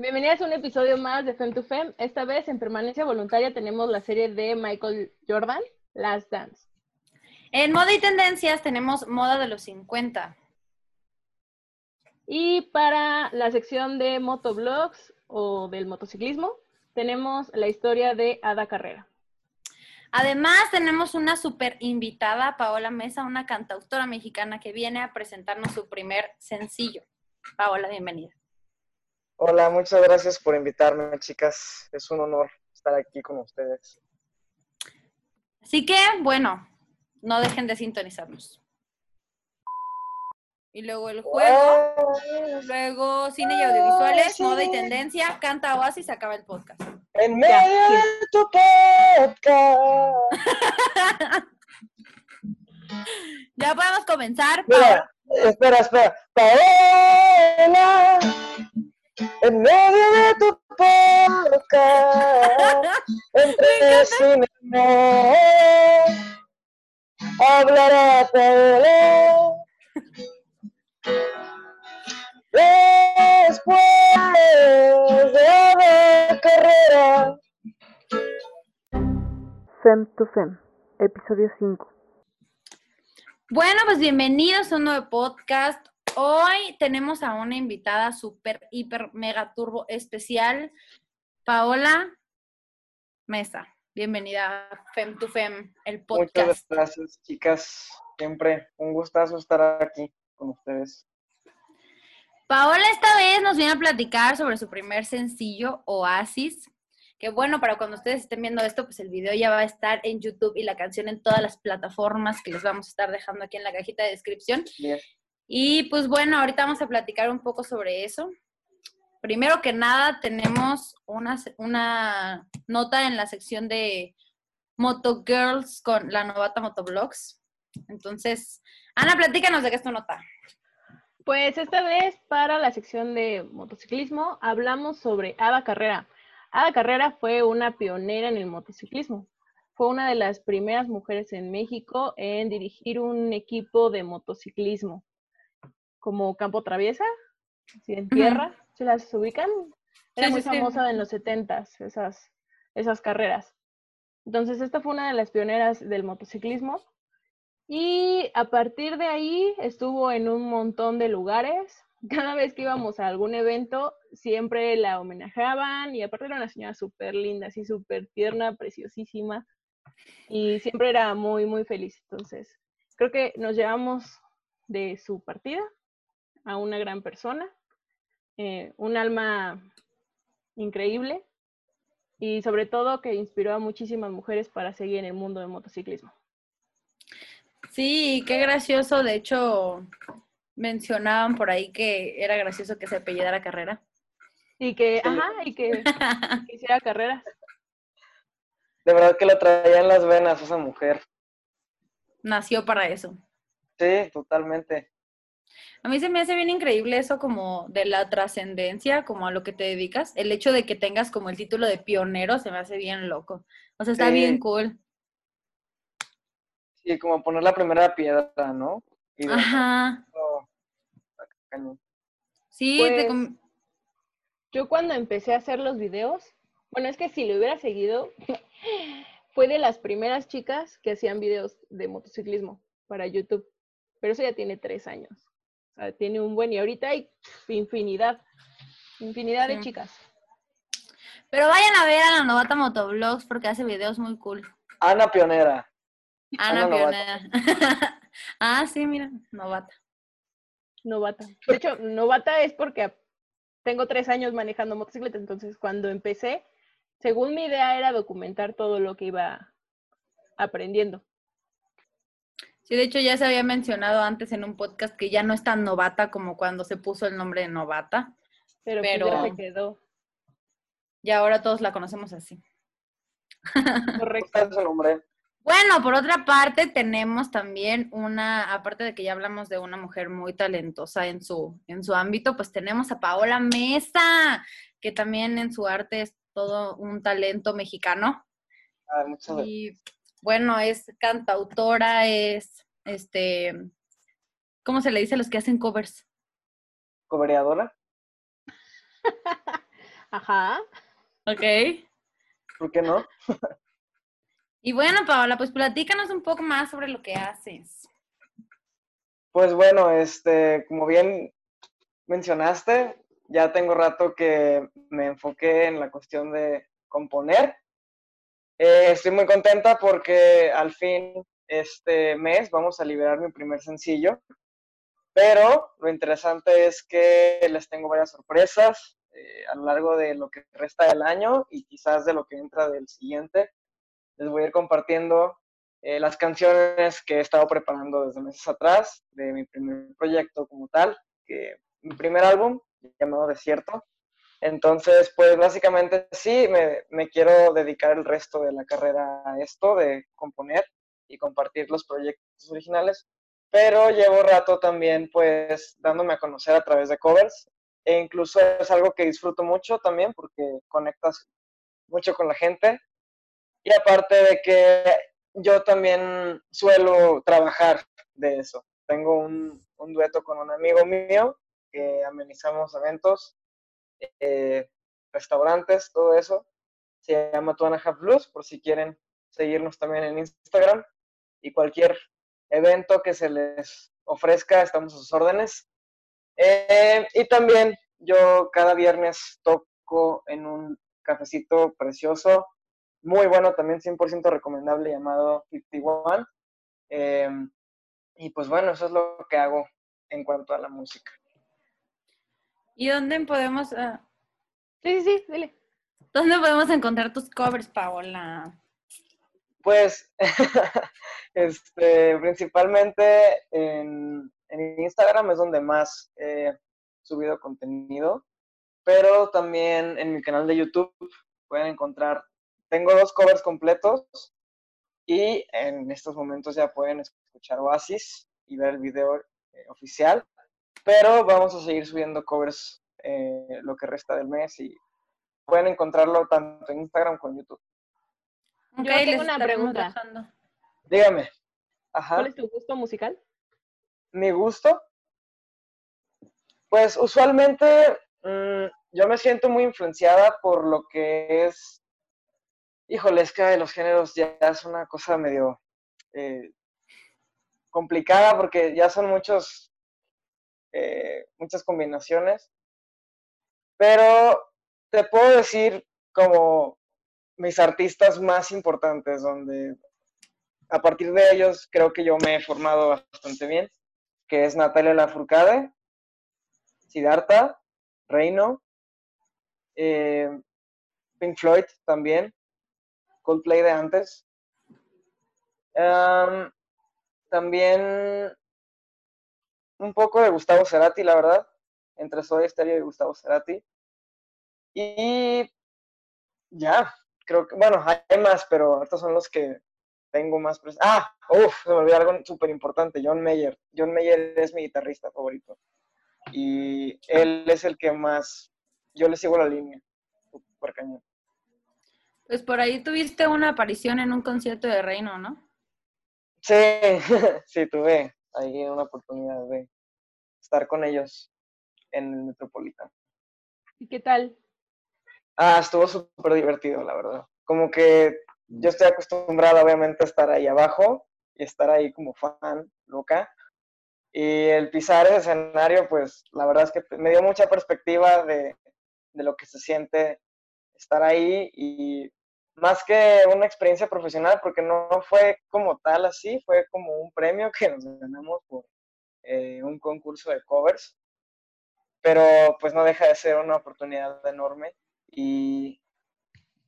Bienvenidas a un episodio más de Fem to Fem. Esta vez en permanencia voluntaria tenemos la serie de Michael Jordan, Last Dance. En moda y tendencias tenemos moda de los 50. Y para la sección de motoblogs o del motociclismo, tenemos la historia de Ada Carrera. Además, tenemos una super invitada, Paola Mesa, una cantautora mexicana que viene a presentarnos su primer sencillo. Paola, bienvenida. Hola, muchas gracias por invitarme, chicas. Es un honor estar aquí con ustedes. Así que, bueno, no dejen de sintonizarnos. Y luego el juego, luego cine y audiovisuales, moda y tendencia, canta Oasis, acaba el podcast. En medio de tu podcast. ya podemos comenzar. Mira, espera, espera. Paola, en medio de tu podcast, entre cine y no, hablará Paola. Después de la carrera. Fem to Fem, episodio 5. Bueno, pues bienvenidos a un nuevo podcast. Hoy tenemos a una invitada súper, hiper, mega turbo especial, Paola Mesa. Bienvenida a Fem to Fem, el podcast. Muchas gracias, chicas. Siempre un gustazo estar aquí con ustedes. Paola esta vez nos viene a platicar sobre su primer sencillo, Oasis. Que bueno, para cuando ustedes estén viendo esto, pues el video ya va a estar en YouTube y la canción en todas las plataformas que les vamos a estar dejando aquí en la cajita de descripción. Bien. Y pues bueno, ahorita vamos a platicar un poco sobre eso. Primero que nada, tenemos una, nota en la sección de Moto Girls con la novata Motoblogs. Entonces, Ana, platícanos de qué es tu nota. Pues esta vez para la sección de motociclismo hablamos sobre Ada Carrera. Ada Carrera fue una pionera en el motociclismo. Fue una de las primeras mujeres en México en dirigir un equipo de motociclismo, como Campo Traviesa, así en tierra, ¿se las ubican? Era Sí, muy sí, sí. famosa en los 70s, esas, esas carreras. Entonces, esta fue una de las pioneras del motociclismo. Y a partir de ahí estuvo en un montón de lugares. Cada vez que íbamos a algún evento, siempre la homenajeaban y aparte era una señora súper linda, así súper tierna, preciosísima. Y siempre era muy, muy feliz. Entonces, creo que nos llevamos de su partida a una gran persona, eh, un alma increíble y sobre todo que inspiró a muchísimas mujeres para seguir en el mundo del motociclismo. Sí, qué gracioso. De hecho, mencionaban por ahí que era gracioso que se apellidara carrera. Y que, Sí. ajá, y que que hiciera carreras. De verdad que lo traía en las venas esa mujer. Nació para eso. Sí, totalmente. A mí se me hace bien increíble eso como de la trascendencia, como a lo que te dedicas. El hecho de que tengas como el título de pionero se me hace bien loco. O sea, está Sí. bien cool. Sí, como poner la primera piedra, ¿no? Y Ajá. oh. Sí, te Pues, com- Yo cuando empecé a hacer los videos, bueno, es que si lo hubiera seguido, fue de las primeras chicas que hacían videos de motociclismo para YouTube, pero eso ya tiene tres años. Tiene un buen y ahorita hay infinidad, infinidad de chicas. Pero vayan a ver a la novata Motovlogs porque hace videos muy cool. Ana Pionera. Ana Ana Novata. Pionera. ah, sí, mira, novata. Novata. De hecho, novata es porque tengo tres años manejando motocicleta, entonces cuando empecé, según mi idea era documentar todo lo que iba aprendiendo. Sí, de hecho ya se había mencionado antes en un podcast que ya no es tan novata como cuando se puso el nombre de novata. Pero, pues ya Pero- se quedó. Y ahora todos la conocemos así. Correcto. ¿Cuál es su nombre? Bueno, por otra parte, tenemos también una, aparte de que ya hablamos de una mujer muy talentosa en su, en su ámbito, pues tenemos a Paola Mesa, que también en su arte es todo un talento mexicano. Ah, muchas gracias. Y bueno, es cantautora, es este, ¿cómo se le dice a los que hacen covers? ¿Cobereadora? Ajá. Ok. ¿Por qué no? Y bueno, Paola, pues platícanos un poco más sobre lo que haces. Pues bueno, este, como bien mencionaste, ya tengo rato que me enfoqué en la cuestión de componer. Eh, estoy muy contenta porque al fin este mes vamos a liberar mi primer sencillo, pero lo interesante es que les tengo varias sorpresas eh, a lo largo de lo que resta del año y quizás de lo que entra del siguiente. Les voy a ir compartiendo eh, las canciones que he estado preparando desde meses atrás de mi primer proyecto como tal, que mi primer álbum llamado Desierto. Entonces, pues básicamente sí, me, me, quiero dedicar el resto de la carrera a esto, de componer y compartir los proyectos originales, pero llevo rato también pues dándome a conocer a través de covers e incluso es algo que disfruto mucho también porque conectas mucho con la gente y aparte de que yo también suelo trabajar de eso. Tengo un, un dueto con un amigo mío que amenizamos eventos, eh, restaurantes, todo eso. Se llama Tuana Half Blues, por si quieren seguirnos también en Instagram. Y cualquier evento que se les ofrezca, estamos a sus órdenes. Eh, y también yo cada viernes toco en un cafecito precioso, muy bueno, también 100% recomendable, llamado 51. Eh, y pues bueno, eso es lo que hago en cuanto a la música. ¿Y dónde podemos... Uh... Sí, sí, sí, dile. ¿Dónde podemos encontrar tus covers, Paola? Pues, este, principalmente en, en, Instagram es donde más he subido contenido, pero también en mi canal de YouTube pueden encontrar, tengo dos covers completos y en estos momentos ya pueden escuchar Oasis y ver el video eh, oficial pero vamos a seguir subiendo covers eh, lo que resta del mes y pueden encontrarlo tanto en Instagram como en YouTube. Yo tengo una pregunta. Dígame. ¿Cuál es tu gusto musical? Mi gusto. Pues usualmente mm, yo me siento muy influenciada por lo que es. Híjole, es que los géneros ya es una cosa medio eh, complicada porque ya son muchos eh, muchas combinaciones, pero te puedo decir como mis artistas más importantes, donde a partir de ellos creo que yo me he formado bastante bien, que es Natalia Lafourcade, Siddhartha, Reino, eh, Pink Floyd también, Coldplay de antes. también un poco de Gustavo Cerati, la verdad, entre Soy Stereo y Gustavo Cerati. Y ya, creo que, bueno, hay más, pero estos son los que tengo más presentes. Ah, uff, se me olvidó algo súper importante, John Mayer. John Mayer es mi guitarrista favorito. Y él es el que más, yo le sigo la línea, súper cañón. Pues por ahí tuviste una aparición en un concierto de Reino, ¿no? Sí, sí, tuve ahí una oportunidad de estar con ellos en el Metropolitano. ¿Y qué tal? Ah, estuvo súper divertido, la verdad. Como que yo estoy acostumbrado, obviamente, a estar ahí abajo y estar ahí como fan, loca. Y el pisar ese escenario, pues la verdad es que me dio mucha perspectiva de, de lo que se siente estar ahí y más que una experiencia profesional, porque no fue como tal así, fue como un premio que nos ganamos por eh, un concurso de covers, pero pues no deja de ser una oportunidad enorme y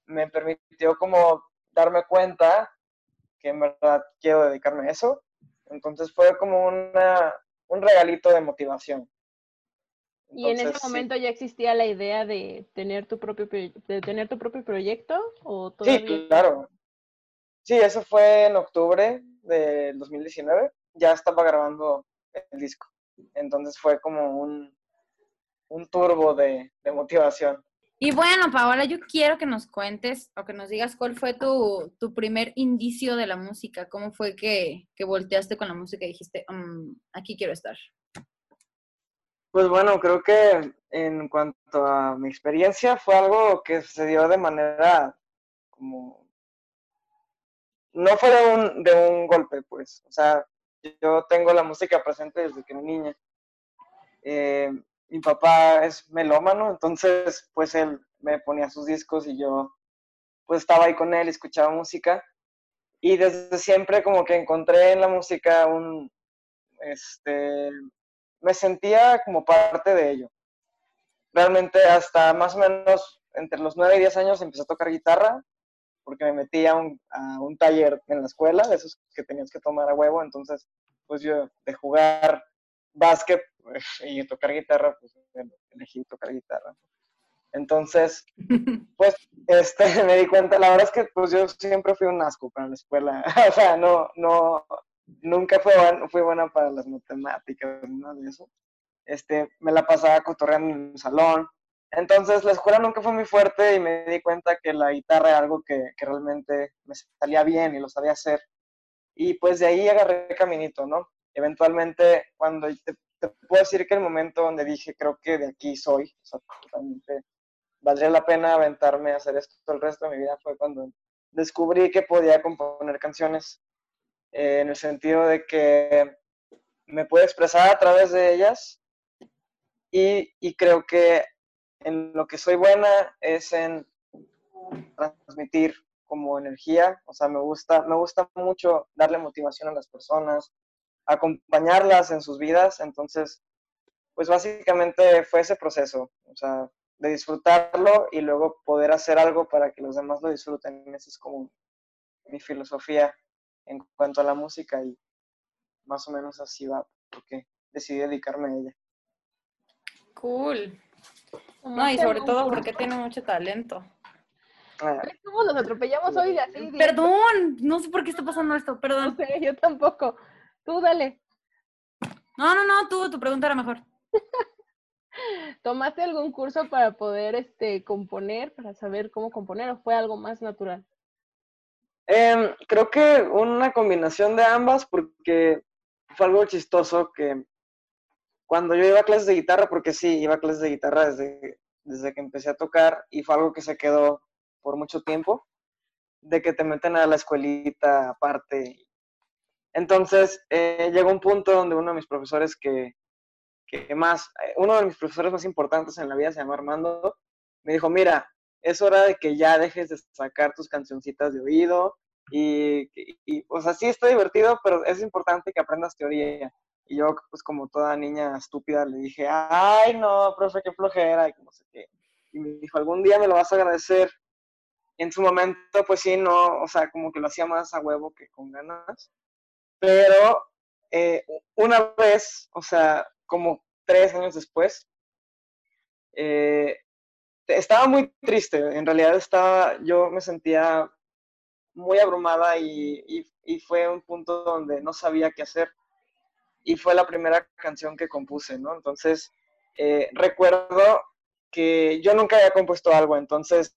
me permitió como darme cuenta que en verdad quiero dedicarme a eso. Entonces fue como una, un regalito de motivación. ¿Y en ese momento ya existía la idea de tener tu propio de tener tu propio proyecto o Sí, claro. Sí, eso fue en octubre del 2019. Ya estaba grabando el disco. Entonces fue como un, un turbo de, de motivación. Y bueno, Paola, yo quiero que nos cuentes o que nos digas cuál fue tu, tu primer indicio de la música. ¿Cómo fue que, que volteaste con la música y dijiste, mm, aquí quiero estar? Pues bueno, creo que en cuanto a mi experiencia fue algo que se dio de manera como... No fue de un, de un golpe, pues. O sea, yo tengo la música presente desde que era niña. Eh, mi papá es melómano, entonces pues él me ponía sus discos y yo pues estaba ahí con él escuchaba música. Y desde siempre como que encontré en la música un, este, me sentía como parte de ello. Realmente hasta más o menos entre los 9 y 10 años empecé a tocar guitarra porque me metí a un, a un taller en la escuela, de esos que tenías que tomar a huevo, entonces pues yo de jugar básquet pues, y tocar guitarra, pues elegí tocar guitarra. Entonces, pues, este, me di cuenta, la verdad es que pues yo siempre fui un asco para la escuela, o sea, no, no, nunca fue fui buena para las matemáticas, nada de eso. Este, me la pasaba cotorreando en el salón. Entonces, la escuela nunca fue muy fuerte y me di cuenta que la guitarra era algo que, que realmente me salía bien y lo sabía hacer. Y pues de ahí agarré caminito, ¿no? Eventualmente, cuando te, puedo decir que el momento donde dije, creo que de aquí soy, o valdría la pena aventarme a hacer esto el resto de mi vida, fue cuando descubrí que podía componer canciones eh, en el sentido de que me puedo expresar a través de ellas y, y, creo que en lo que soy buena es en transmitir como energía, o sea, me gusta, me gusta mucho darle motivación a las personas, acompañarlas en sus vidas, entonces, pues básicamente fue ese proceso, o sea, de disfrutarlo y luego poder hacer algo para que los demás lo disfruten, esa es como mi filosofía en cuanto a la música y más o menos así va, porque decidí dedicarme a ella. Cool. No, y sobre todo porque tiene mucho talento. Ah. ¿Cómo los atropellamos hoy así? Perdón, no sé por qué está pasando esto, perdón. No sé, yo tampoco. Tú dale. No, no, no, tú, tu pregunta era mejor. ¿Tomaste algún curso para poder este, componer, para saber cómo componer o fue algo más natural? Em, creo que una combinación de ambas porque fue algo chistoso que cuando yo iba a clases de guitarra, porque sí, iba a clases de guitarra desde, desde que empecé a tocar y fue algo que se quedó por mucho tiempo, de que te meten a la escuelita aparte. Entonces, eh, llegó un punto donde uno de mis profesores que, que más, eh, uno de mis profesores más importantes en la vida se llama Armando, me dijo, mira, es hora de que ya dejes de sacar tus cancioncitas de oído y, y, o sea, sí está divertido, pero es importante que aprendas teoría. Y yo, pues como toda niña estúpida, le dije, ay, no, profe, qué flojera, y no sé qué. Y me dijo, algún día me lo vas a agradecer. En su momento, pues sí, no, o sea, como que lo hacía más a huevo que con ganas. Pero eh, una vez, o sea, como tres años después, eh, estaba muy triste, en realidad estaba, yo me sentía muy abrumada y, y, fue un punto donde no sabía qué hacer. Y fue la primera canción que compuse, ¿no? Entonces, eh, recuerdo que yo nunca había compuesto algo, entonces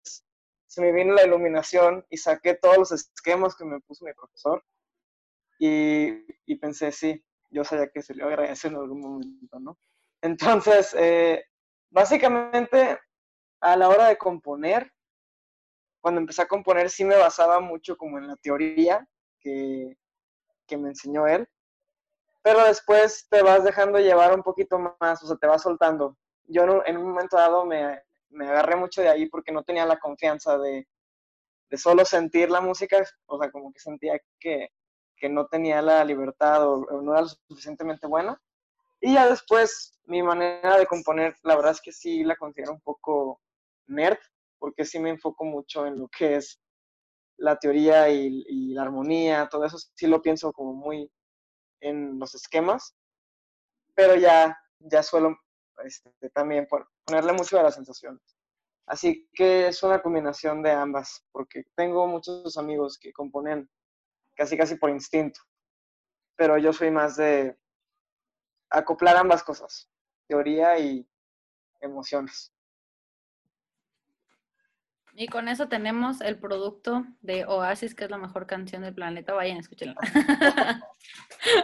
se me vino la iluminación y saqué todos los esquemas que me puso mi profesor y, y pensé, sí, yo sabía que se le iba a agradecer en algún momento, ¿no? Entonces, eh, básicamente a la hora de componer, cuando empecé a componer sí me basaba mucho como en la teoría que, que me enseñó él, pero después te vas dejando llevar un poquito más, o sea, te vas soltando. Yo en un momento dado me, me agarré mucho de ahí porque no tenía la confianza de, de, solo sentir la música, o sea, como que sentía que, que no tenía la libertad o, o, no era lo suficientemente buena. Y ya después mi manera de componer, la verdad es que sí la considero un poco nerd, porque sí me enfoco mucho en lo que es la teoría y, la armonía, todo eso sí lo pienso como muy en los esquemas, pero ya, ya suelo este, también ponerle mucho a las sensaciones. Así que es una combinación de ambas, porque tengo muchos amigos que componen casi casi por instinto, pero yo soy más de acoplar ambas cosas, teoría y emociones. Y con eso tenemos el producto de Oasis, que es la mejor canción del planeta. Vayan, escúchenla.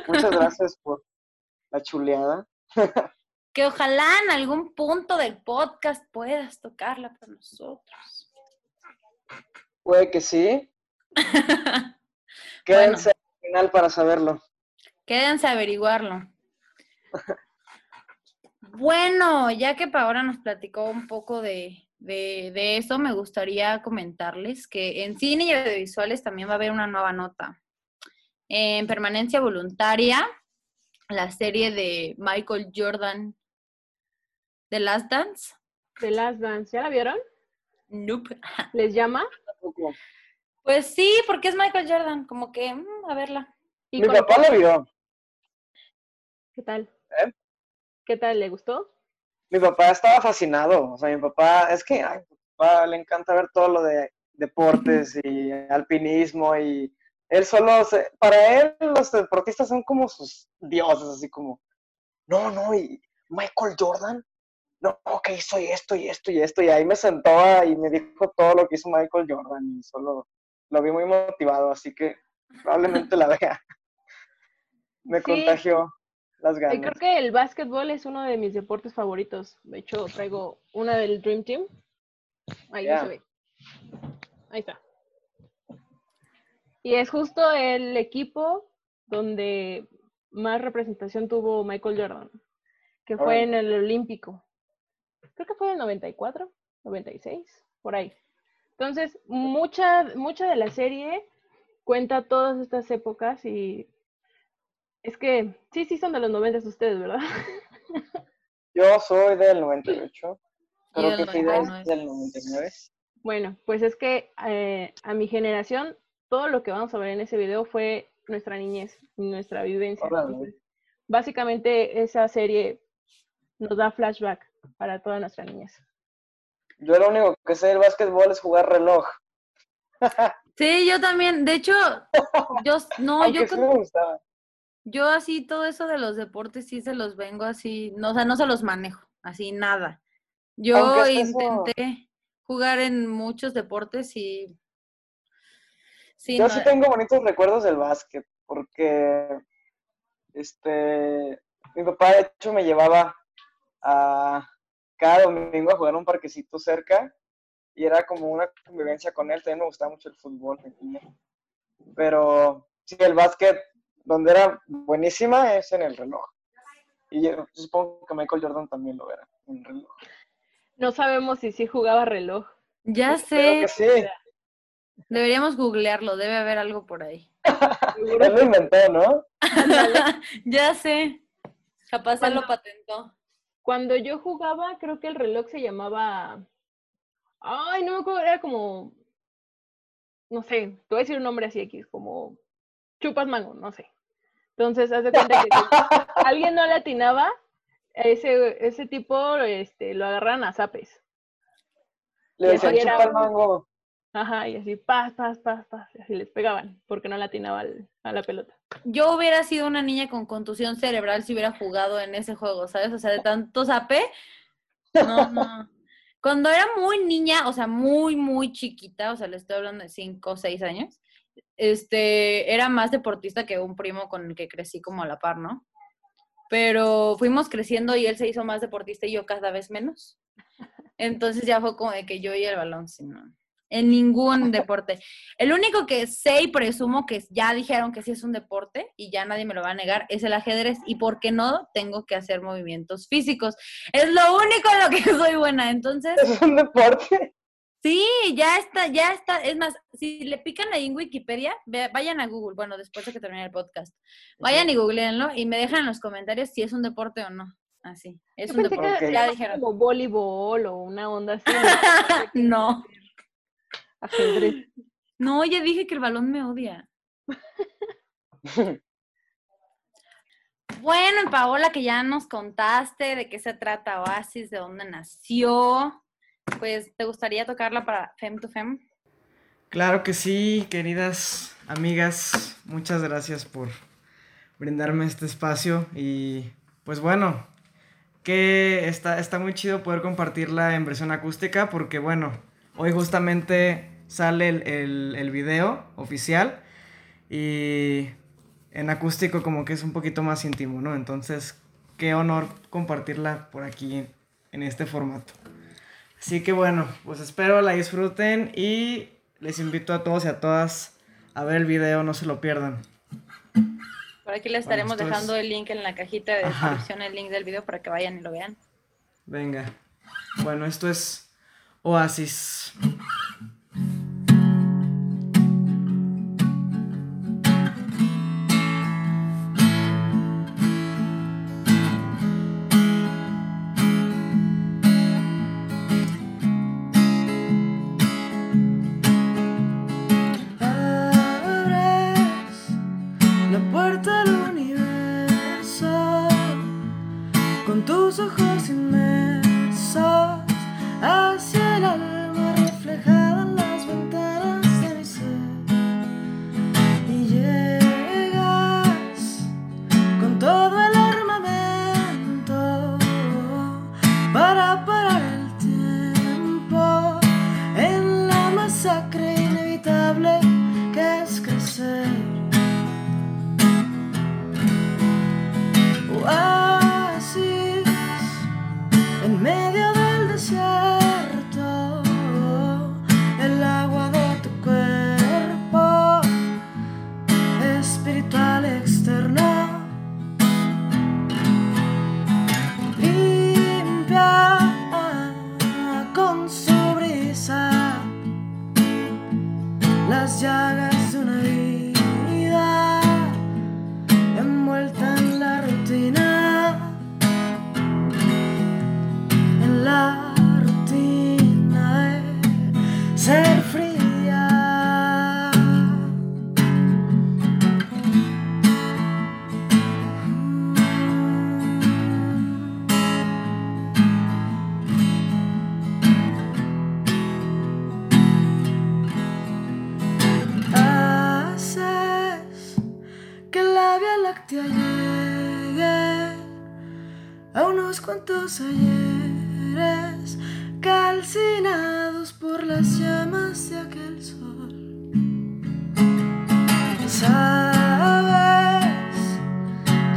Muchas gracias por la chuleada. que ojalá en algún punto del podcast puedas tocarla para nosotros. Puede que sí. Quédense al final para saberlo. Quédense a averiguarlo. Bueno, ya que Paola nos platicó un poco de, de, eso, me gustaría comentarles que en cine y audiovisuales también va a haber una nueva nota. En permanencia voluntaria, la serie de Michael Jordan, The Last Dance. The Last Dance, ¿ya la vieron? Nope. ¿Les llama? Pues sí, porque es Michael Jordan, como que, mm, a verla. Mi papá la vio. ¿Qué tal? ¿Eh? ¿Qué tal? ¿Le gustó? Mi papá estaba fascinado. O sea, mi papá, es que a mi papá le encanta ver todo lo de deportes y alpinismo y él solo, se, para él los deportistas son como sus dioses, así como, no, no, y Michael Jordan, no, que hizo esto y esto y esto, y ahí me sentó y me dijo todo lo que hizo Michael Jordan y solo lo vi muy motivado, así que probablemente la vea. me contagió las ganas. Creo que el básquetbol es uno de mis deportes favoritos. De hecho, traigo una del Dream Team. Ahí se ve. Ahí está. Y es justo el equipo donde más representación tuvo Michael Jordan, que fue en el Olímpico. Creo que fue en el 94, 96, por ahí. Entonces, mucha, mucha de la serie cuenta todas estas épocas y es que sí, sí son de los 90 ustedes, ¿verdad? Yo soy del 98. Creo que Fidel es del 99. Bueno, pues es que eh, a mi generación todo lo que vamos a ver en ese video fue nuestra niñez, nuestra vivencia. básicamente esa serie nos da flashback para toda nuestra niñez. Yo lo único que sé del básquetbol es jugar reloj. Sí, yo también. De hecho, yo no, yo Yo así todo eso de los deportes sí se los vengo así, no, o sea, no se los manejo, así nada. Yo intenté jugar en muchos deportes y yo sí tengo bonitos recuerdos del básquet, porque este mi papá de hecho me llevaba a cada domingo a jugar un parquecito cerca y era como una convivencia con él. También me gustaba mucho el fútbol. Pero sí, el básquet, donde era buenísima, es en el reloj. Y yo, supongo que Michael Jordan también lo era, en reloj. No sabemos si sí jugaba reloj. Ya sé. Que sí. Deberíamos googlearlo, debe haber algo por ahí. Él lo inventó, ¿no? ya sé. Capaz él lo patentó. Cuando yo jugaba, creo que el reloj se llamaba. Ay, no me acuerdo, era como. No sé, te voy a decir un nombre así X, como chupas mango, no sé. Entonces, haz de cuenta que alguien no le atinaba, ese, ese tipo este, lo agarran a zapes. Le decían chupas mango. Ajá, y así, paz, paz, paz, paz, y así les pegaban, porque no latinaba a la pelota. Yo hubiera sido una niña con contusión cerebral si hubiera jugado en ese juego, ¿sabes? O sea, de tanto zape. No, no. Cuando era muy niña, o sea, muy, muy chiquita, o sea, le estoy hablando de 5 o 6 años, este, era más deportista que un primo con el que crecí como a la par, ¿no? Pero fuimos creciendo y él se hizo más deportista y yo cada vez menos. Entonces ya fue como de que yo y el balón, sí, no en ningún deporte. El único que sé y presumo que ya dijeron que sí es un deporte y ya nadie me lo va a negar es el ajedrez y por qué no tengo que hacer movimientos físicos. Es lo único en lo que soy buena, entonces... ¿Es un deporte? Sí, ya está, ya está. Es más, si le pican ahí en Wikipedia, vayan a Google, bueno, después de que termine el podcast, vayan y googleenlo y me dejan en los comentarios si es un deporte o no. Así, es un deporte. ya dijeron. Como voleibol o una onda así. no. No, ya dije que el balón me odia. bueno, Paola, que ya nos contaste de qué se trata Oasis, de dónde nació, pues, ¿te gustaría tocarla para Fem to Fem? Claro que sí, queridas amigas, muchas gracias por brindarme este espacio y pues bueno, que está, está muy chido poder compartirla en versión acústica porque bueno, Hoy justamente sale el, el, video oficial y en acústico como que es un poquito más íntimo, ¿no? Entonces qué honor compartirla por aquí en este formato. Así que bueno, pues espero la disfruten y les invito a todos y a todas a ver el video, no se lo pierdan. Por aquí les estaremos dejando el link en la cajita de descripción, el link del video para que vayan y lo vean. Venga. Bueno, esto es Oasis.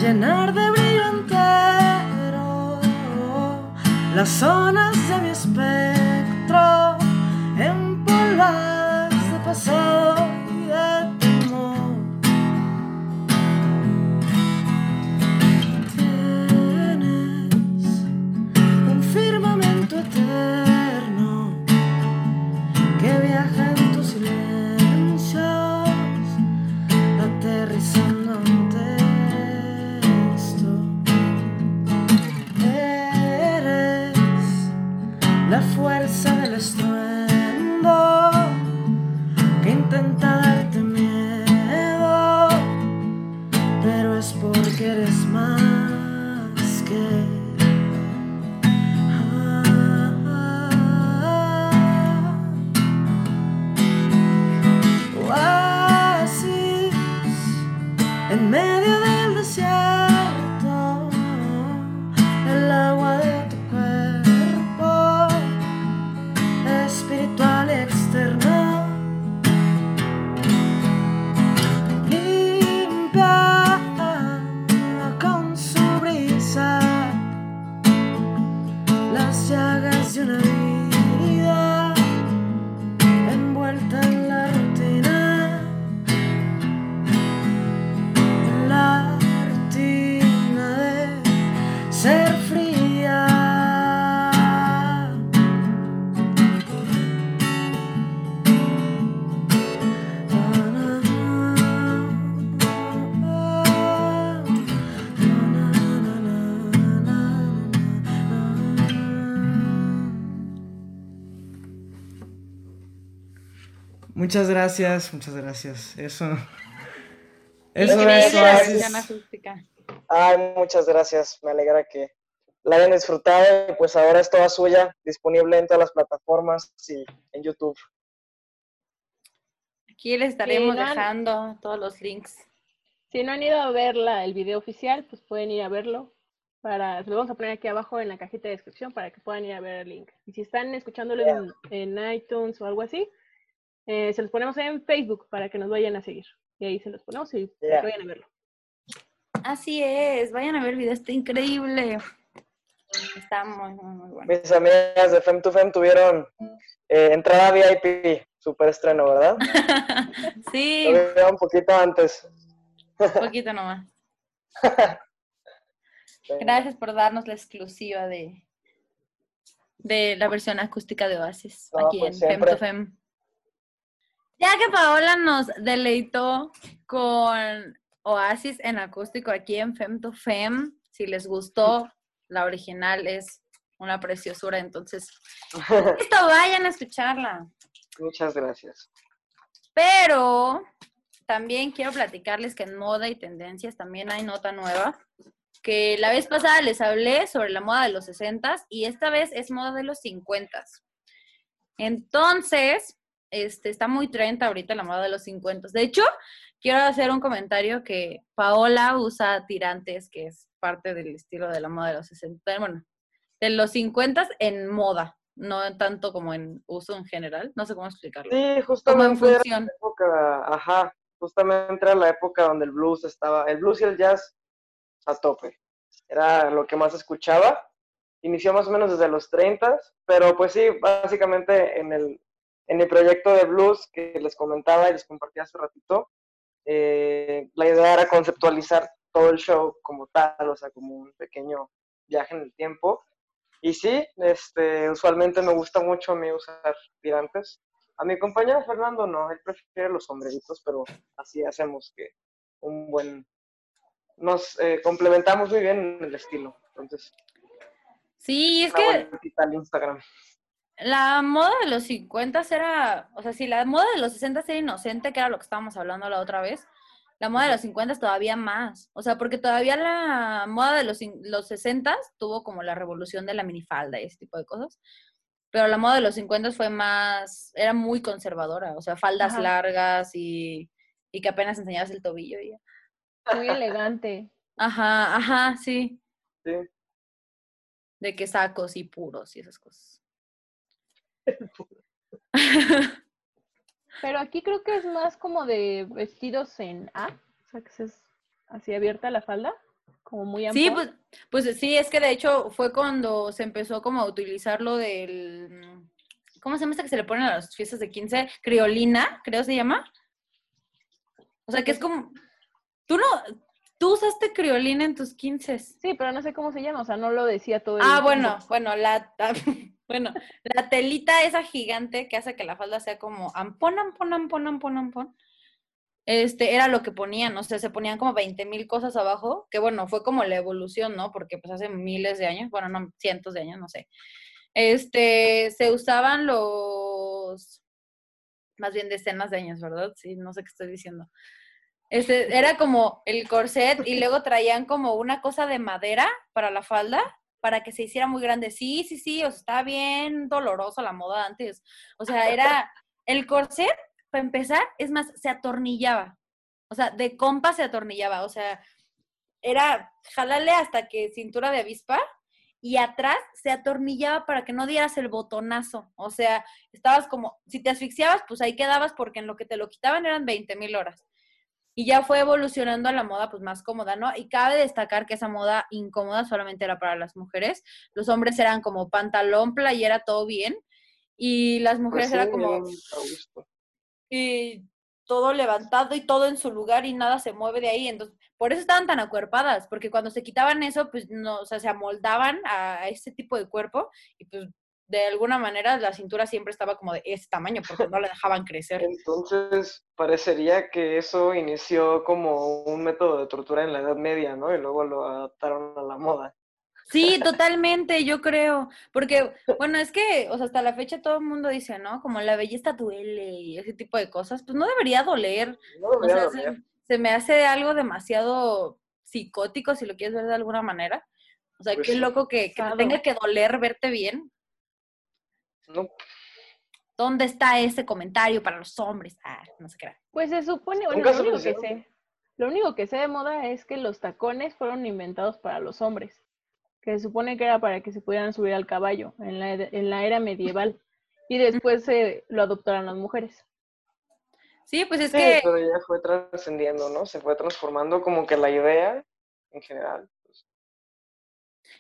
llenar de brillo entero las zonas de mi espejo. Muchas gracias, muchas gracias. Eso. Eso es Ay, muchas gracias. Me alegra que la hayan disfrutado y pues ahora es toda suya, disponible en todas las plataformas y en YouTube. Aquí les estaremos dejando todos los links. Si no han ido a ver el video oficial, pues pueden ir a verlo. Para, se lo vamos a poner aquí abajo en la cajita de descripción para que puedan ir a ver el link. Y si están escuchándolo en iTunes o algo así, eh, se los ponemos en Facebook para que nos vayan a seguir. Y ahí se los ponemos y vayan a verlo. Así es, vayan a ver el video, está increíble. Está muy, muy, muy bueno. Mis amigas de Fem to Fem tuvieron eh, entrada VIP, super estreno, ¿verdad? sí, Lo un poquito antes. un poquito nomás. Gracias por darnos la exclusiva de, de la versión acústica de Oasis No, aquí pues en Fem to Fem. Ya que Paola nos deleitó con Oasis en acústico aquí en Fem to Fem, si les gustó, la original es una preciosura, entonces, listo, vayan a escucharla. Muchas gracias. Pero también quiero platicarles que en moda y tendencias también hay nota nueva. Que la vez pasada les hablé sobre la moda de los 60 y esta vez es moda de los 50. Entonces, este, está muy trend ahorita la moda de los 50. De hecho, quiero hacer un comentario que Paola usa tirantes, que es parte del estilo de la moda de los 60, bueno, de los 50 en moda, no tanto como en uso en general, no sé cómo explicarlo. Sí, Como en justamente era función. la época, ajá, justamente era la época donde el blues estaba, el blues y el jazz a tope. Era lo que más escuchaba. Inició más o menos desde los 30, pero pues sí, básicamente en el, en mi proyecto de blues que les comentaba y les compartí hace ratito, eh, la idea era conceptualizar todo el show como tal, o sea, como un pequeño viaje en el tiempo. Y sí, este, usualmente me gusta mucho a mí usar tirantes. A mi compañero Fernando no, él prefiere los sombreritos, pero así hacemos que un buen... Nos eh, complementamos muy bien en el estilo. Entonces, Sí, es que Instagram. La moda de los 50 era, o sea, si la moda de los 60 era inocente, que era lo que estábamos hablando la otra vez, la moda de los 50 todavía más. O sea, porque todavía la moda de los, los 60 tuvo como la revolución de la minifalda y ese tipo de cosas. Pero la moda de los 50 fue más, era muy conservadora, o sea, faldas Ajá. largas y, y que apenas enseñabas el tobillo. Y ya. Muy elegante. Ajá, ajá, sí. Sí. De que sacos y puros y esas cosas. Pero aquí creo que es más como de vestidos en A, o sea, que es así abierta la falda, como muy amplia. Sí, pues, pues sí, es que de hecho fue cuando se empezó como a utilizar lo del, ¿cómo se llama esta que se le ponen a las fiestas de 15? Criolina, creo se llama. O sea, que es como, tú no, tú usaste criolina en tus 15. Sí, pero no sé cómo se llama, o sea, no lo decía todo el Ah, tiempo. bueno, bueno, la, la- bueno, la telita esa gigante que hace que la falda sea como ampón, ampón, ampón, ampón, ampón. Este, era lo que ponían, o sea, se ponían como 20 mil cosas abajo, que bueno, fue como la evolución, ¿no? Porque pues hace miles de años, bueno, no, cientos de años, no sé. Este, se usaban los, más bien decenas de años, ¿verdad? Sí, no sé qué estoy diciendo. Este, era como el corset y luego traían como una cosa de madera para la falda para que se hiciera muy grande. Sí, sí, sí, o sea, estaba bien dolorosa la moda antes. O sea, era el corset, para empezar, es más, se atornillaba. O sea, de compa se atornillaba. O sea, era jalarle hasta que cintura de avispa y atrás se atornillaba para que no dieras el botonazo. O sea, estabas como, si te asfixiabas, pues ahí quedabas porque en lo que te lo quitaban eran 20 mil horas. Y ya fue evolucionando a la moda pues más cómoda, ¿no? Y cabe destacar que esa moda incómoda solamente era para las mujeres. Los hombres eran como pantalón, playera, todo bien. Y las mujeres Pues sí, era como a y todo levantado y todo en su lugar y nada se mueve de ahí. Entonces, por eso estaban tan acuerpadas, porque cuando se quitaban eso, pues no, o sea, se amoldaban a ese tipo de cuerpo y pues de alguna manera la cintura siempre estaba como de ese tamaño porque no la dejaban crecer. Entonces, parecería que eso inició como un método de tortura en la Edad Media, ¿no? Y luego lo adaptaron a la moda. Sí, totalmente, yo creo, porque, bueno, es que, o sea, hasta la fecha todo el mundo dice, ¿no? Como la belleza duele y ese tipo de cosas, pues no debería doler, No o debería sea, doler. se, se me hace algo demasiado psicótico, si lo quieres ver de alguna manera. O sea, Pues qué loco que, que te Pesado. tenga que doler verte bien. No, ¿Dónde está ese comentario para los hombres? Ah, no se crean. Pues se supone, bueno, lo único que sé, lo único que sé de moda es que los tacones fueron inventados para los hombres, que se supone que era para que se pudieran subir al caballo en la, en la era medieval, y después se lo adoptaron las mujeres. Sí, pues es sí, que, pero ya fue trascendiendo, ¿no? Se fue transformando como que la idea en general. pues,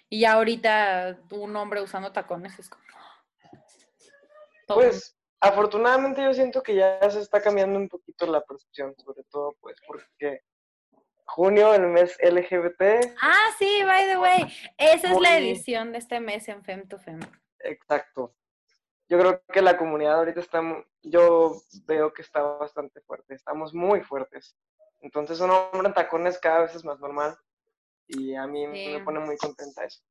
Y ya ahorita un hombre usando tacones es como... Pues afortunadamente yo siento que ya se está cambiando un poquito la percepción, sobre todo pues porque junio, el mes LGBT, Ah, sí, by the way. Esa es la edición de este mes en Fem to Fem. exacto. Yo creo que la comunidad ahorita está, yo veo que está bastante fuerte, estamos muy fuertes. Entonces un hombre en tacones cada vez es más normal y a mí Sí. me pone muy contenta eso.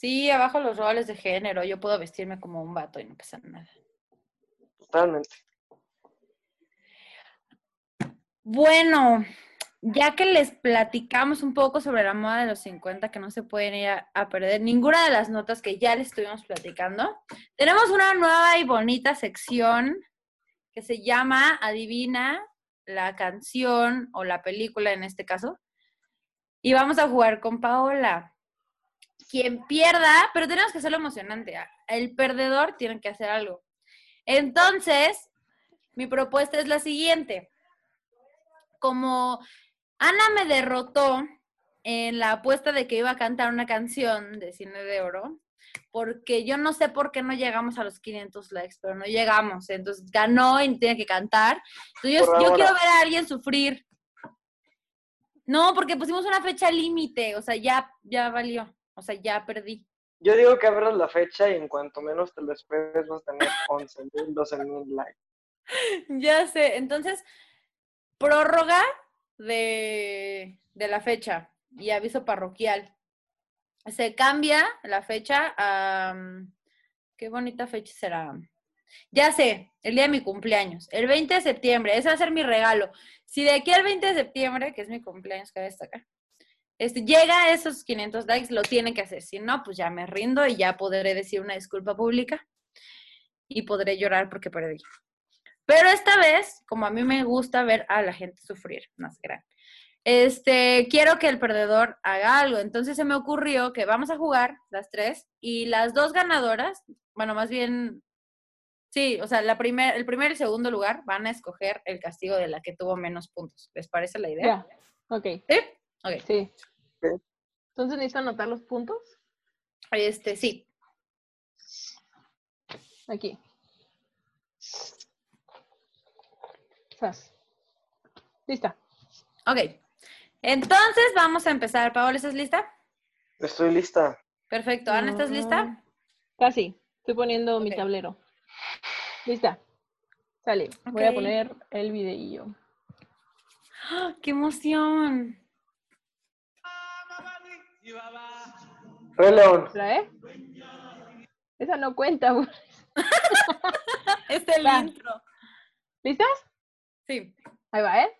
Sí, abajo los roles de género. Yo puedo vestirme como un vato y no pasa nada. Totalmente. Bueno, ya que les platicamos un poco sobre la moda de los 50 que no se pueden ir a, a perder ninguna de las notas que ya les estuvimos platicando, tenemos una nueva y bonita sección que se llama Adivina la canción o la película en este caso. Y vamos a jugar con Paola. Quien pierda, pero tenemos que hacerlo emocionante. El perdedor tiene que hacer algo. Entonces, mi propuesta es la siguiente como Ana me derrotó en la apuesta de que iba a cantar una canción de cine de oro, porque yo no sé por qué no llegamos a los 500 likes, pero no llegamos. Entonces ganó y tiene que cantar. Entonces, yo, yo quiero ver a alguien sufrir. No, porque pusimos una fecha límite, o sea, ya, ya valió, o sea, ya perdí. Yo digo que abras la fecha y en cuanto menos te lo esperes vas a tener 11 mil, 12 mil likes. Ya sé, entonces, prórroga de, de la fecha y aviso parroquial. Se cambia la fecha a... mm, ¿Qué bonita fecha será? Ya sé, el día de mi cumpleaños, el 20 de septiembre, ese va a ser mi regalo. Si de aquí al 20 de septiembre, que es mi cumpleaños, cabe destacar, este, llega a esos 500 likes, lo tienen que hacer. Si no, pues ya me rindo y ya podré decir una disculpa pública y podré llorar porque perdí. Pero esta vez, como a mí me gusta ver a la gente sufrir, más grande, este, quiero que el perdedor haga algo. Entonces se me ocurrió que vamos a jugar las tres y las dos ganadoras, bueno, más bien, sí, o sea, la primer, el primer y segundo lugar van a escoger el castigo de la que tuvo menos puntos. ¿Les parece la idea? Ya. Ok, ¿Sí? Ok. sí. Entonces necesito anotar los puntos. Este, sí. Aquí. Lista. Ok. Entonces vamos a empezar. Paola, ¿estás lista? Estoy lista. Perfecto. Ana, ¿estás lista? Mm, Casi. Estoy poniendo mi tablero. Lista. Sale. Voy a poner el videillo. ¡Ah! ¡Qué emoción! Rey León. ¿La eh? Esa no cuenta. Es el Va. intro. ¿Listas? Sí. Ahí va, ¿eh?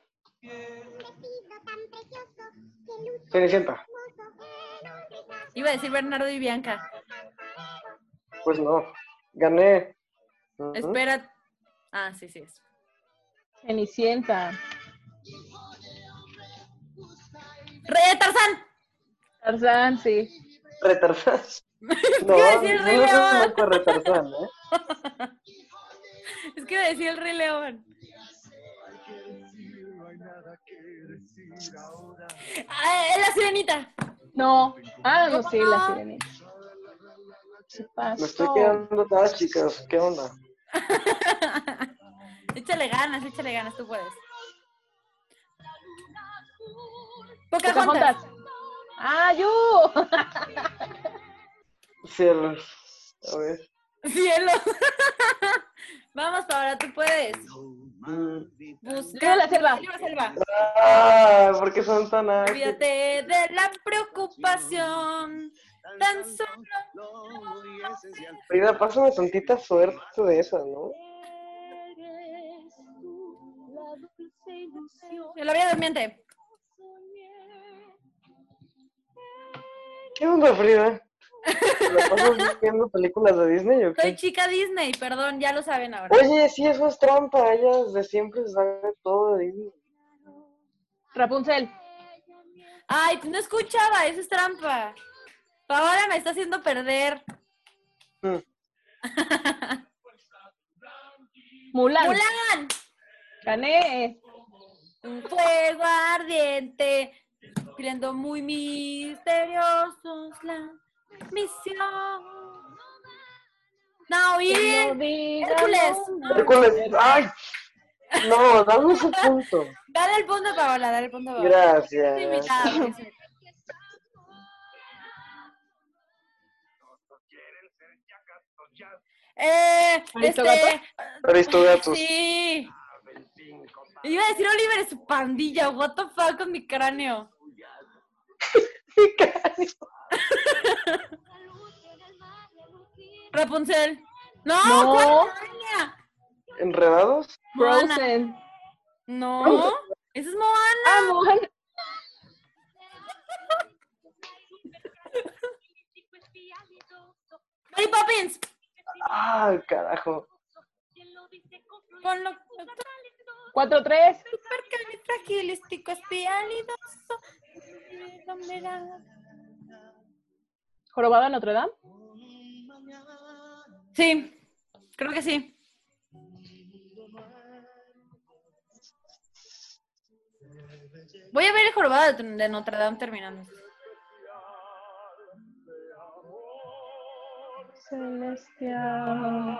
Cenicienta. Iba a decir Bernardo y Bianca. Pues no. Gané. Espera. Ah, sí, sí. es. Cenicienta. ¡Rey de Tarzán! Tarzán, sí. Retarzán. No, no Rey León. Retarzán, ¿eh? Es que iba a decir el Rey León. Ah, es la sirenita. No. Ah, no, sí, la sirenita. ¿Qué Me estoy quedando atrás, chicas. ¿Qué onda? échale ganas, échale ganas, tú puedes. Pocahontas. Pocahontas. ¡Ah, yo! Cielos. A ver. Cielo. Vamos, Paola, tú puedes. Busca. La selva. La selva. Ah, ¿por qué son tan ágiles? Olvídate de la preocupación. Tan solo. Frida, pásame tantita suerte de esa, ¿no? La vida durmiente. ¿Qué onda, Frida? ¿La pasas viendo películas de Disney o Soy qué? chica Disney, perdón, ya lo saben ahora. Oye, sí, eso es trampa. Ella desde siempre sabe todo de Disney. Rapunzel. Ay, no escuchaba, eso es trampa. Paola me está haciendo perder. Mm. Mulan. Mulan, Gané. un fuego ardiente. Cumpliendo muy misteriosos la misión. No, y Hércules. no. Hércules, ¡ay! No, dame ese punto. Dale el punto Paola, dale el punto Paola. Gracias. Sí, invitada. Eh, este, Aristogatos. sí. Iba a decir Oliver y su pandilla, what the fuck con mi cráneo. Rapunzel. No, No. ¿Enredados? Moana. Frozen. No, esa es Moana. Ah, Moana. Mary Poppins. ¡Ay, carajo! Con lo 4-3. supercalifragilístico espialidoso. ¿Jorobado de Notre Dame? Sí, creo que sí. Voy a ver el jorobado de, de Notre Dame terminando. Celestial.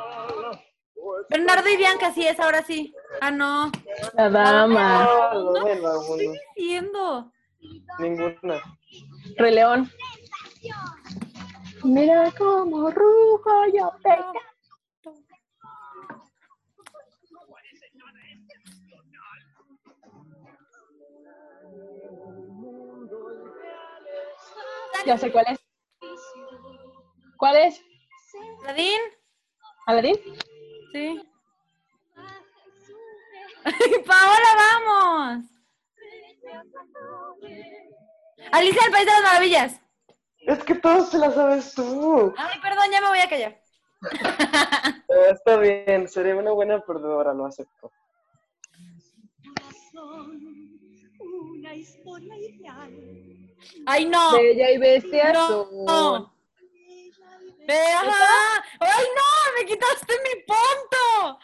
Bernardo y Bianca, sí es, ahora sí. Ah, no. La dama. Ah, no, no, no, ¿Qué estoy diciendo? Ninguna. Rey León. Mira cómo rujo yo peca. Ya sé cuál es. ¿Cuál es? ¿Ladín? ¿Aladín? Sí. Paola, vamos. Alicia del País de las Maravillas. Es que todos te la sabes tú. Ay, perdón, ya me voy a callar. Eh, está bien, seré una buena perdedora, lo acepto. Una historia ideal. Ay, no. Bella y bestia. No. Ve, ajá. ¡Ay, no! ¡Me quitaste mi punto!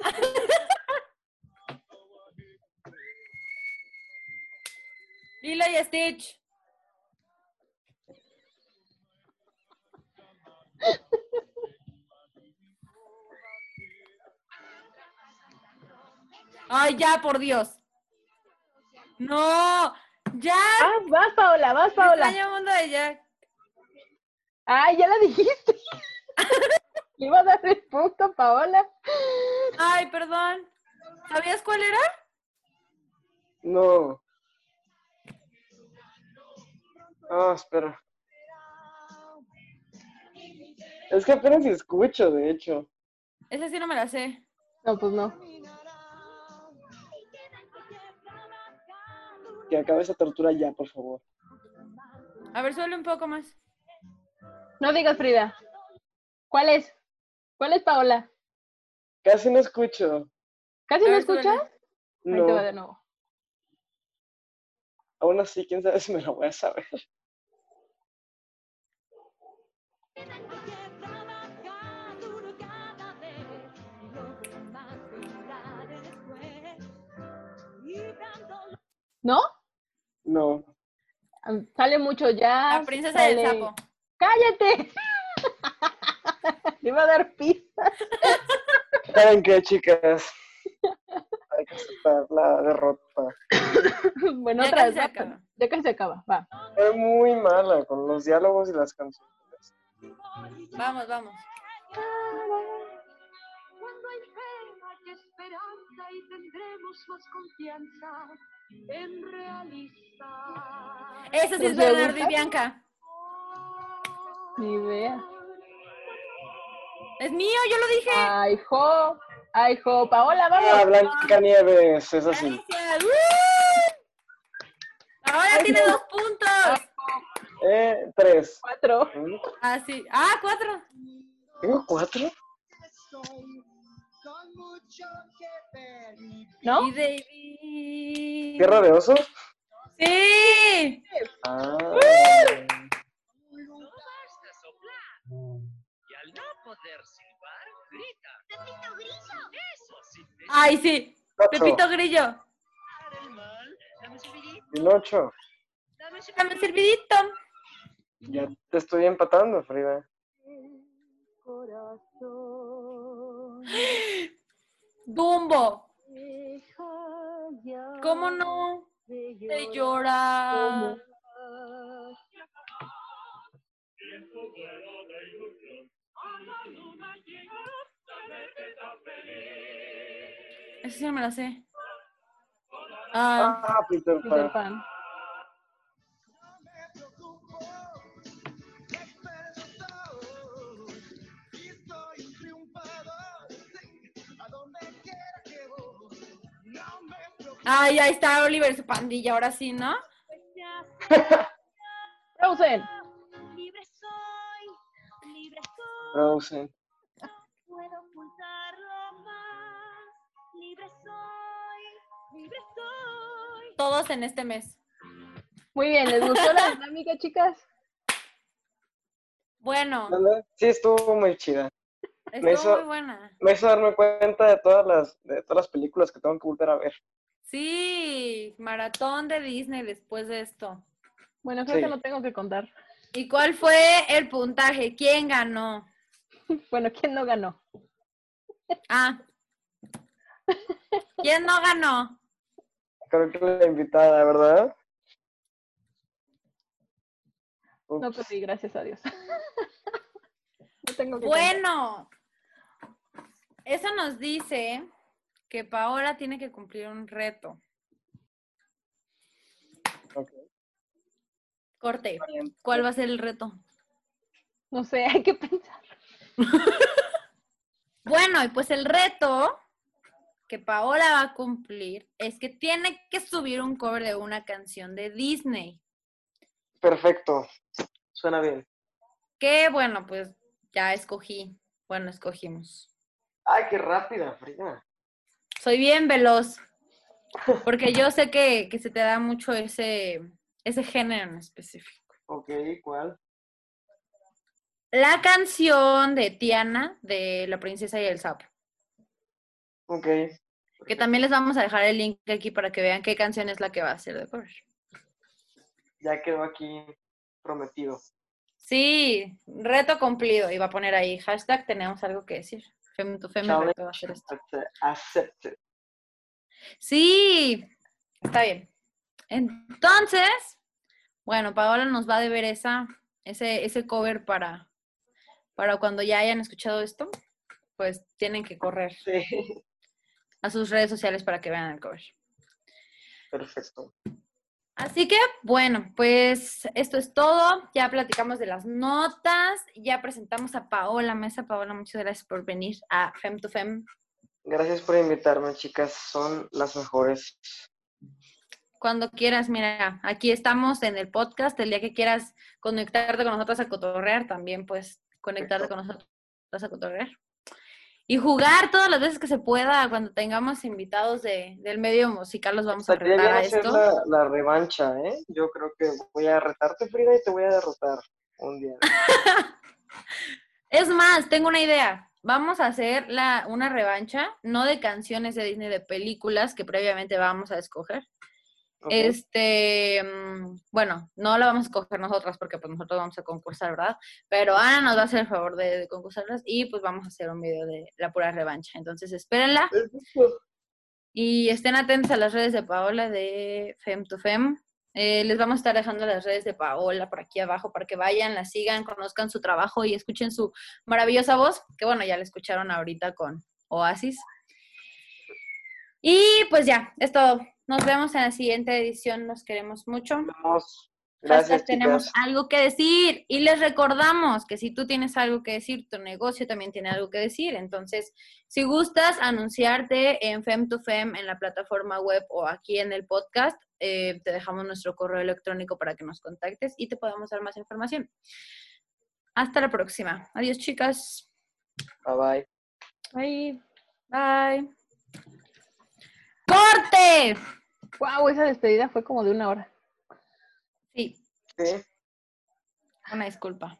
Lilo y Stitch. Ay, ya, por Dios. No, ya. Ah, vas, Paola, vas, Paola. Extraño mundo de Jack. Ay, ya la dijiste. Le iba a dar el punto, Paola. Ay, perdón. ¿Sabías cuál era? No. Ah, espera. Es que apenas escucho, de hecho. Esa sí no me la sé. No, pues no. Que acabe esa tortura ya, por favor. A ver, suele un poco más. No digas, Frida. ¿Cuál es? ¿Cuál es, Paola? Casi no escucho. ¿Casi no escuchas? Ahí te va de No. nuevo. Aún así, quién sabe si me lo voy a saber. ¿No? No. Sale mucho ya. La princesa del sapo. ¡Cállate! Le iba a dar pista. ¿Saben qué, chicas? Hay que aceptar la derrota. Bueno, Ya otra vez. acaba. Ya casi se acaba. Va. Fue muy mala con los diálogos y las canciones. Vamos, vamos. Cuando hay fe, hay esperanza y tendremos más confianza en realizar. Esa sí es ¿Pero te Bernardo y? Bianca. Ni idea. Es mío, yo lo dije. Ay, jo. Ay, jo. Paola, Ah, vamos. Blanca Nieves, es así. Alicia, ¡uh! Ahora tiene dos puntos. Eh, tres. Cuatro. ¿Mm? Ah, sí. Ah, cuatro. ¿Tengo cuatro? ¿No? ¿Tierra de osos? Sí. Ah. Y al no poder silbar, grita. ¡Pepito Grillo! ¡Eso sí! Ay, sí. Ocho. Pepito Grillo. El mal, dame su vidito, Pinocho. dame Dame el servidito. Ya te estoy empatando, Frida. Corazón, Dumbo. deja ya ¿Cómo Esa sí no me la sé. Ah, Ah, Peter Peter Pan. Pan. ay, ahí está Oliver su pandilla, ahora sí, ¿no? Frozen. Soy, Frozen. puedo ocultarlo más. Libre soy, libre soy. Todos en este mes. Muy bien, ¿les gustó la dinámica, chicas? Bueno. Sí, estuvo muy chida. estuvo hizo- muy buena. Me hizo darme cuenta de todas las, de todas las películas que tengo que volver a ver. Sí, maratón de Disney después de esto. Bueno, creo Sí. que no tengo que contar. ¿Y cuál fue el puntaje? ¿Quién ganó? Bueno, ¿quién no ganó? Ah. ¿Quién no ganó? Creo que la invitada, ¿verdad? No Ups. perdí, gracias a Dios. No tengo que contar. Bueno, eso nos dice que Paola tiene que cumplir un reto. Ok, Corte. ¿Cuál va a ser el reto? No sé, hay que pensar. Bueno, y pues el reto que Paola va a cumplir es que tiene que subir un cover de una canción de Disney. Perfecto. Suena bien. Que bueno, pues ya escogí. Bueno, escogimos. Ay, qué rápida, Frida. Soy bien veloz. Porque yo sé que, que se te da mucho ese, ese género en específico. Ok, ¿cuál? La canción de Tiana de La Princesa y el Sapo. Ok. Que también les vamos a dejar el link aquí para que vean qué canción es la que va a ser de cover. Ya quedó aquí prometido. Sí, reto cumplido. Y va a poner ahí hashtag tenemos algo que decir. Fem Fem Challenge retó a hacer esto. Acce- Accepted. Sí, está bien. Entonces, bueno, Paola nos va a deber esa, ese, ese cover para, para cuando ya hayan escuchado esto, pues tienen que correr Sí. a sus redes sociales para que vean el cover. Perfecto. Así que, bueno, pues esto es todo. Ya platicamos de las notas, ya presentamos a Paola Mesa. Paola, muchas gracias por venir a Fem to Fem. Gracias por invitarme, chicas. Son las mejores. Cuando quieras, mira, aquí estamos en el podcast. El día que quieras conectarte con nosotros a cotorrear, también puedes conectarte con nosotros a cotorrear. Y jugar todas las veces que se pueda, cuando tengamos invitados de, del medio musical, los vamos a retar a esto. la, la revancha, ¿eh? Yo creo que voy a retarte, Frida, y te voy a derrotar un día. Es más, tengo una idea. Vamos a hacer la, una revancha, no de canciones de Disney, de películas que previamente vamos a escoger. Ok, Este, mm, bueno, no la vamos a escoger nosotras porque pues nosotros vamos a concursar, ¿verdad? Pero Ana nos va a hacer el favor de, de concursarlas y pues vamos a hacer un video de la pura revancha. Entonces espérenla y estén atentos a las redes de Paola de Fem to Fem. Eh, les vamos a estar dejando las redes de Paola por aquí abajo para que vayan, la sigan, conozcan su trabajo y escuchen su maravillosa voz, que bueno, ya la escucharon ahorita con Oasis. Y pues ya, es todo. Nos vemos en la siguiente edición. Nos queremos mucho. Vamos. Gracias, tenemos chicas. algo que decir. Y les recordamos que si tú tienes algo que decir, tu negocio también tiene algo que decir. Entonces, si gustas anunciarte en Fem to Fem, en la plataforma web o aquí en el podcast, eh, te dejamos nuestro correo electrónico para que nos contactes y te podamos dar más información. Hasta la próxima. Adiós, chicas. Bye bye. Ay, Bye. ¡Corte! wow, esa despedida fue como de una hora. Sí, Sí. una disculpa.